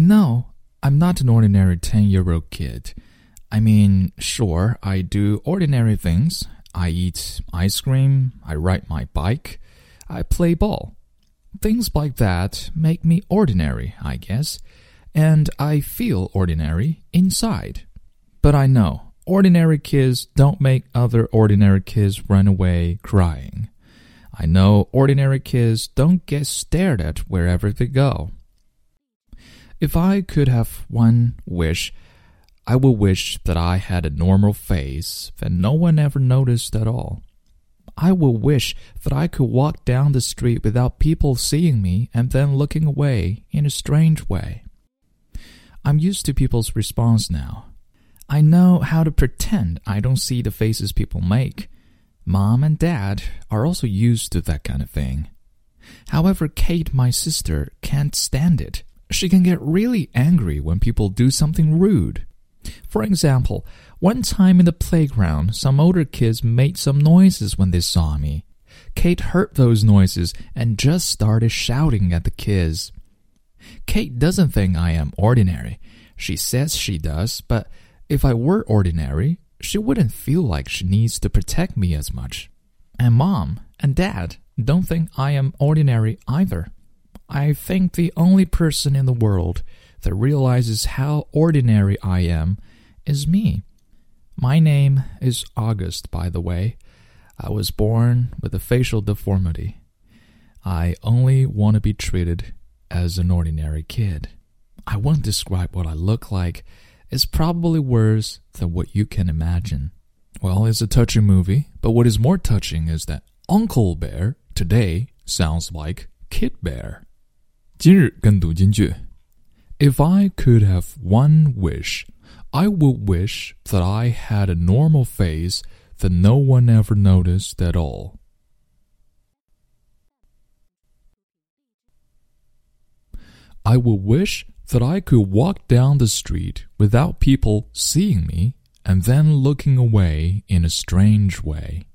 I know I'm not an ordinary 10 year old kid. I mean, sure, I do ordinary things. I eat ice cream, I ride my bike, I play ball. Things like that make me ordinary, I guess, and I feel ordinary inside. But I know ordinary kids don't make other ordinary kids run away crying. I know ordinary kids don't get stared at wherever they go. If I could have one wish, I would wish that I had a normal face that no one ever noticed at all. I would wish that I could walk down the street without people seeing me and then looking away in a strange way. I'm used to people's response now. I know how to pretend I don't see the faces people make. Mom and Dad are also used to that kind of thing. However, Kate, my sister, can't stand it. She can get really angry when people do something rude. For example, one time in the playground, some older kids made some noises when they saw me. Kate heard those noises and just started shouting at the kids. Kate doesn't think I am ordinary. She says she does, but if I were ordinary, she wouldn't feel like she needs to protect me as much. And mom and dad don't think I am ordinary either. I think the only person in the world that realizes how ordinary I am is me. My name is August, by the way. I was born with a facial deformity. I only want to be treated as an ordinary kid. I won't describe what I look like is probably worse than what you can imagine. Well, it's a touching movie, but what is more touching is that Uncle Bear today sounds like Kid Bear. 今日跟读金句 If I could have one wish, I would wish that I had a normal face that no one ever noticed at all. I would wish that I could walk down the street without people seeing me and then looking away in a strange way.